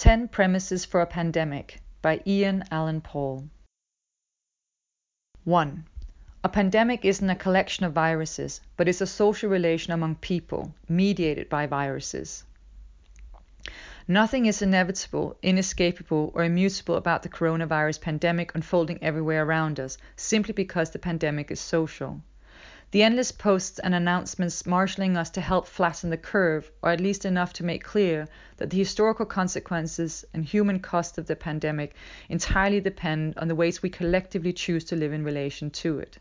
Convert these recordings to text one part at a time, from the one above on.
10 Premises for a Pandemic by Ian Alan Paul. 1. A pandemic isn't a collection of viruses, but is a social relation among people, mediated by viruses. Nothing is inevitable, inescapable, or immutable about the coronavirus pandemic unfolding everywhere around us, simply because the pandemic is social. The endless posts and announcements marshalling us to help flatten the curve, or at least enough to make clear that the historical consequences and human cost of the pandemic entirely depend on the ways we collectively choose to live in relation to it.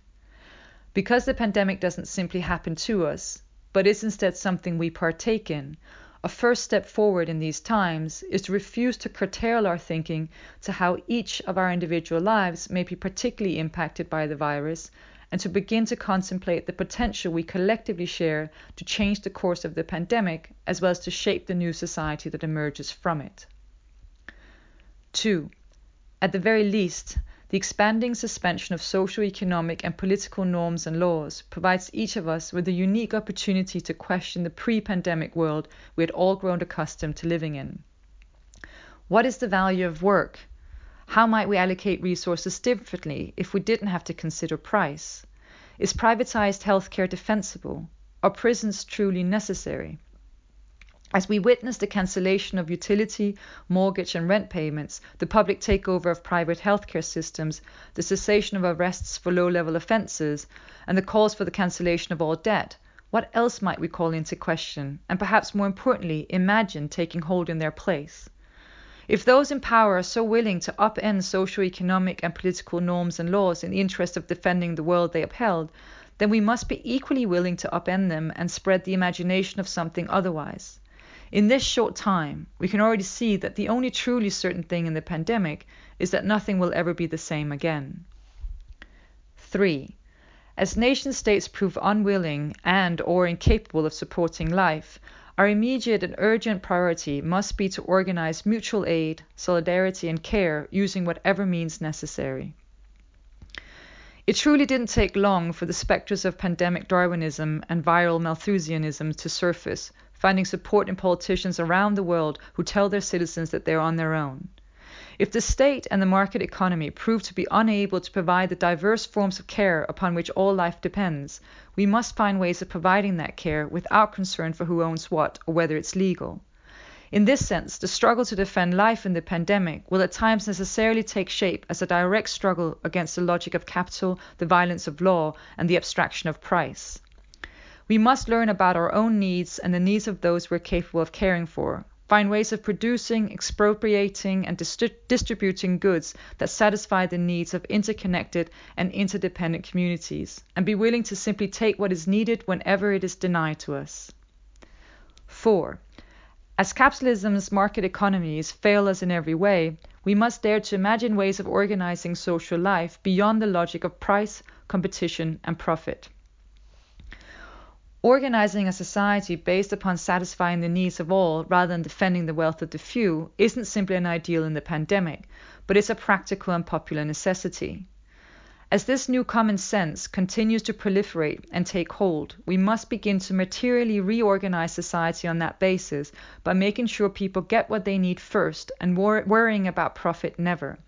Because the pandemic doesn't simply happen to us, but is instead something we partake in, a first step forward in these times is to refuse to curtail our thinking to how each of our individual lives may be particularly impacted by the virus and to begin to contemplate the potential we collectively share to change the course of the pandemic as well as to shape the new society that emerges from it. 2. At the very least, the expanding suspension of social, economic, and political norms and laws provides each of us with a unique opportunity to question the pre pandemic world we had all grown accustomed to living in. What is the value of work? How might we allocate resources differently if we didn't have to consider price? Is privatized healthcare defensible? Are prisons truly necessary? As we witness the cancellation of utility, mortgage, and rent payments, the public takeover of private healthcare systems, the cessation of arrests for low level offences, and the calls for the cancellation of all debt, what else might we call into question, and perhaps more importantly, imagine taking hold in their place? If those in power are so willing to upend socio-economic and political norms and laws in the interest of defending the world they upheld, then we must be equally willing to upend them and spread the imagination of something otherwise. In this short time, we can already see that the only truly certain thing in the pandemic is that nothing will ever be the same again. 3. As nation states prove unwilling and or incapable of supporting life, our immediate and urgent priority must be to organize mutual aid, solidarity, and care using whatever means necessary. It truly didn't take long for the spectres of pandemic Darwinism and viral Malthusianism to surface, finding support in politicians around the world who tell their citizens that they're on their own. If the state and the market economy prove to be unable to provide the diverse forms of care upon which all life depends, we must find ways of providing that care without concern for who owns what or whether it's legal. In this sense, the struggle to defend life in the pandemic will at times necessarily take shape as a direct struggle against the logic of capital, the violence of law, and the abstraction of price. We must learn about our own needs and the needs of those we're capable of caring for, find ways of producing, expropriating, and distri- distributing goods that satisfy the needs of interconnected and interdependent communities, and be willing to simply take what is needed whenever it is denied to us. 4. As capitalism's market economies fail us in every way, we must dare to imagine ways of organizing social life beyond the logic of price, competition, and profit. Organizing a society based upon satisfying the needs of all rather than defending the wealth of the few isn't simply an ideal in the pandemic, but it's a practical and popular necessity. As this new common sense continues to proliferate and take hold, we must begin to materially reorganize society on that basis by making sure people get what they need first and wor- worrying about profit never.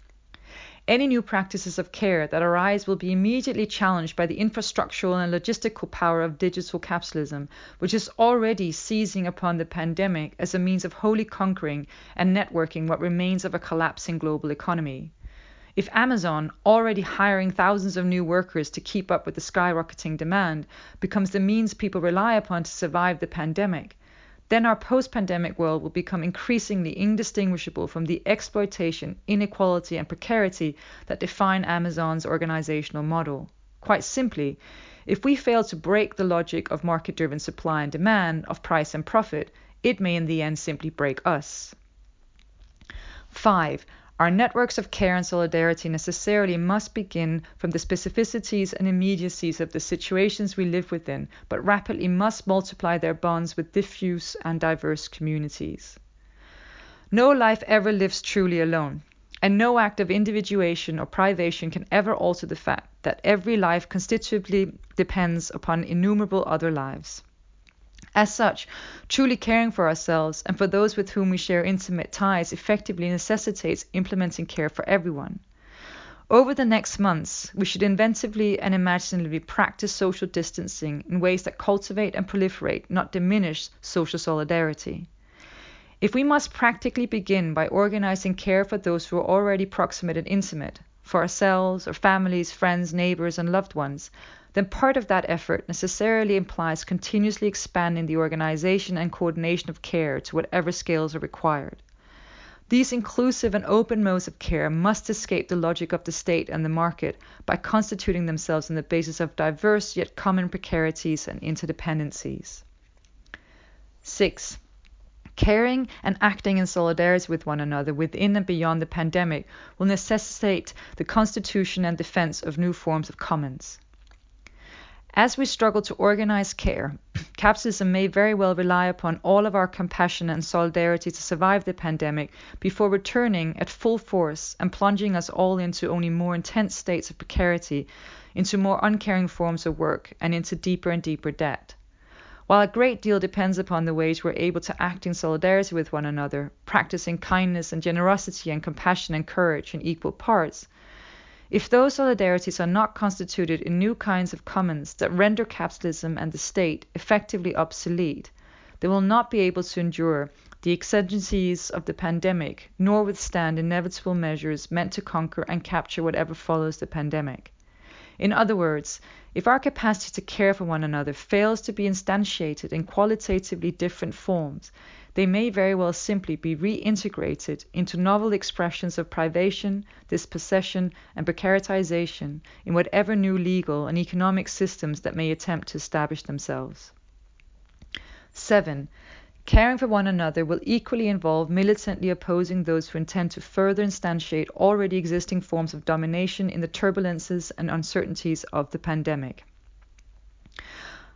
Any new practices of care that arise will be immediately challenged by the infrastructural and logistical power of digital capitalism, which is already seizing upon the pandemic as a means of wholly conquering and networking what remains of a collapsing global economy. If Amazon, already hiring thousands of new workers to keep up with the skyrocketing demand, becomes the means people rely upon to survive the pandemic, then our post pandemic world will become increasingly indistinguishable from the exploitation, inequality, and precarity that define Amazon's organizational model. Quite simply, if we fail to break the logic of market driven supply and demand, of price and profit, it may in the end simply break us. 5. Our networks of care and solidarity necessarily must begin from the specificities and immediacies of the situations we live within, but rapidly must multiply their bonds with diffuse and diverse communities. No life ever lives truly alone, and no act of individuation or privation can ever alter the fact that every life constitutively depends upon innumerable other lives. As such, truly caring for ourselves and for those with whom we share intimate ties effectively necessitates implementing care for everyone. Over the next months, we should inventively and imaginatively practice social distancing in ways that cultivate and proliferate, not diminish, social solidarity. If we must practically begin by organizing care for those who are already proximate and intimate, for ourselves, our families, friends, neighbors, and loved ones, then part of that effort necessarily implies continuously expanding the organization and coordination of care to whatever scales are required. These inclusive and open modes of care must escape the logic of the state and the market by constituting themselves on the basis of diverse yet common precarities and interdependencies. 6. Caring and acting in solidarity with one another within and beyond the pandemic will necessitate the constitution and defense of new forms of commons. As we struggle to organize care, capitalism may very well rely upon all of our compassion and solidarity to survive the pandemic before returning at full force and plunging us all into only more intense states of precarity, into more uncaring forms of work, and into deeper and deeper debt. While a great deal depends upon the ways we're able to act in solidarity with one another, practicing kindness and generosity and compassion and courage in equal parts, if those solidarities are not constituted in new kinds of commons that render capitalism and the state effectively obsolete, they will not be able to endure the exigencies of the pandemic nor withstand inevitable measures meant to conquer and capture whatever follows the pandemic. In other words, if our capacity to care for one another fails to be instantiated in qualitatively different forms, they may very well simply be reintegrated into novel expressions of privation, dispossession, and precaritization in whatever new legal and economic systems that may attempt to establish themselves. 7. Caring for one another will equally involve militantly opposing those who intend to further instantiate already existing forms of domination in the turbulences and uncertainties of the pandemic.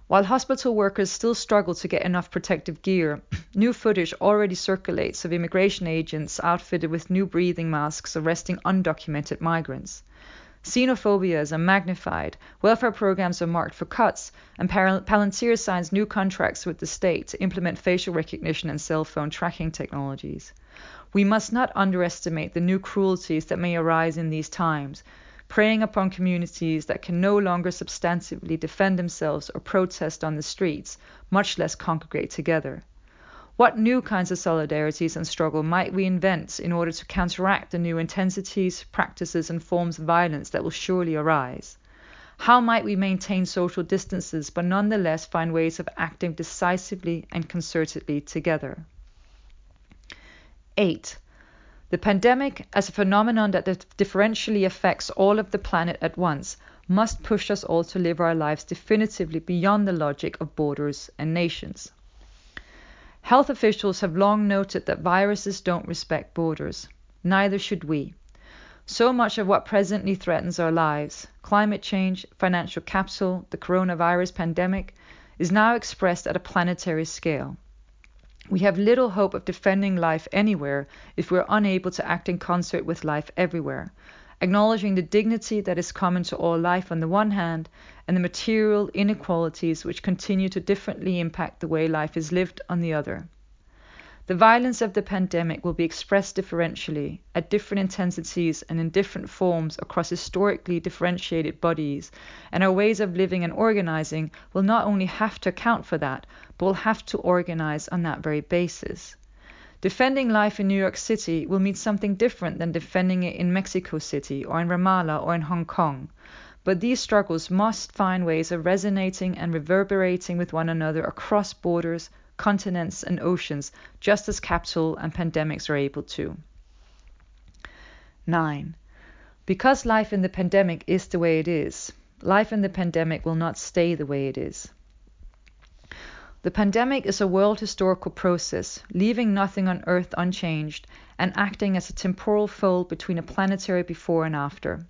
While hospital workers still struggle to get enough protective gear, new footage already circulates of immigration agents outfitted with new breathing masks arresting undocumented migrants. Xenophobia are magnified, welfare programs are marked for cuts, and Palantir signs new contracts with the state to implement facial recognition and cell phone tracking technologies. We must not underestimate the new cruelties that may arise in these times, preying upon communities that can no longer substantively defend themselves or protest on the streets, much less congregate together. What new kinds of solidarities and struggle might we invent in order to counteract the new intensities, practices, and forms of violence that will surely arise? How might we maintain social distances but nonetheless find ways of acting decisively and concertedly together? 8. The pandemic, as a phenomenon that differentially affects all of the planet at once, must push us all to live our lives definitively beyond the logic of borders and nations. Health officials have long noted that viruses don't respect borders. Neither should we. So much of what presently threatens our lives climate change, financial capsule, the coronavirus pandemic is now expressed at a planetary scale. We have little hope of defending life anywhere if we are unable to act in concert with life everywhere, acknowledging the dignity that is common to all life on the one hand, and the material inequalities which continue to differently impact the way life is lived on the other. The violence of the pandemic will be expressed differentially, at different intensities and in different forms across historically differentiated bodies, and our ways of living and organizing will not only have to account for that, but will have to organize on that very basis. Defending life in New York City will mean something different than defending it in Mexico City or in Ramallah or in Hong Kong. But these struggles must find ways of resonating and reverberating with one another across borders, continents, and oceans, just as capital and pandemics are able to. 9. Because life in the pandemic is the way it is, life in the pandemic will not stay the way it is. The pandemic is a world historical process, leaving nothing on Earth unchanged and acting as a temporal fold between a planetary before and after.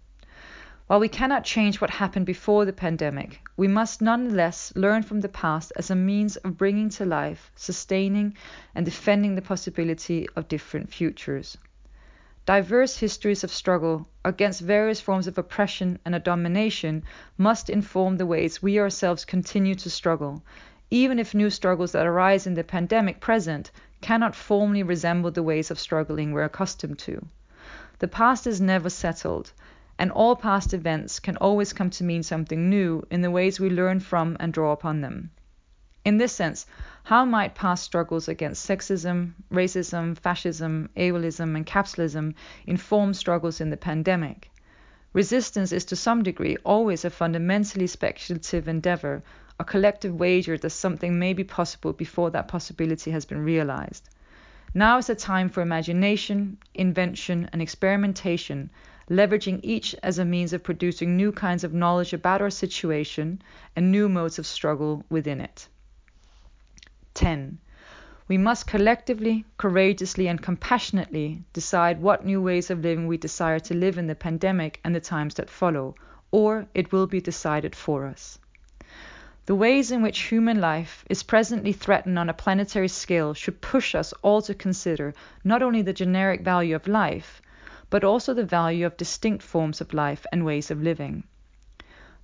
While we cannot change what happened before the pandemic, we must nonetheless learn from the past as a means of bringing to life, sustaining, and defending the possibility of different futures. Diverse histories of struggle against various forms of oppression and domination must inform the ways we ourselves continue to struggle, even if new struggles that arise in the pandemic present cannot formally resemble the ways of struggling we're accustomed to. The past is never settled, and all past events can always come to mean something new in the ways we learn from and draw upon them. In this sense, how might past struggles against sexism, racism, fascism, ableism, and capitalism inform struggles in the pandemic? Resistance is to some degree always a fundamentally speculative endeavor, a collective wager that something may be possible before that possibility has been realized. Now is a time for imagination, invention, and experimentation, leveraging each as a means of producing new kinds of knowledge about our situation and new modes of struggle within it. 10. We must collectively, courageously, and compassionately decide what new ways of living we desire to live in the pandemic and the times that follow, or it will be decided for us. The ways in which human life is presently threatened on a planetary scale should push us all to consider not only the generic value of life, but also the value of distinct forms of life and ways of living.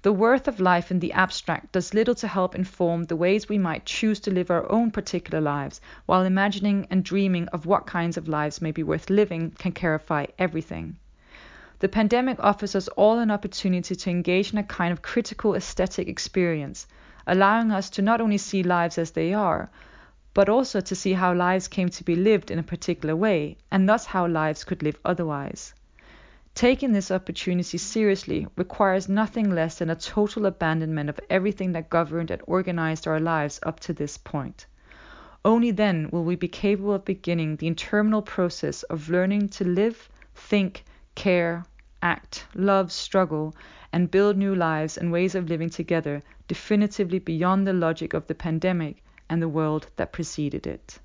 The worth of life in the abstract does little to help inform the ways we might choose to live our own particular lives, while imagining and dreaming of what kinds of lives may be worth living can clarify everything. The pandemic offers us all an opportunity to engage in a kind of critical aesthetic experience, allowing us to not only see lives as they are, but also to see how lives came to be lived in a particular way, and thus how lives could live otherwise. Taking this opportunity seriously requires nothing less than a total abandonment of everything that governed and organized our lives up to this point. Only then will we be capable of beginning the interminable process of learning to live, think, care, act, love, struggle, and build new lives and ways of living together definitively beyond the logic of the pandemic and the world that preceded it.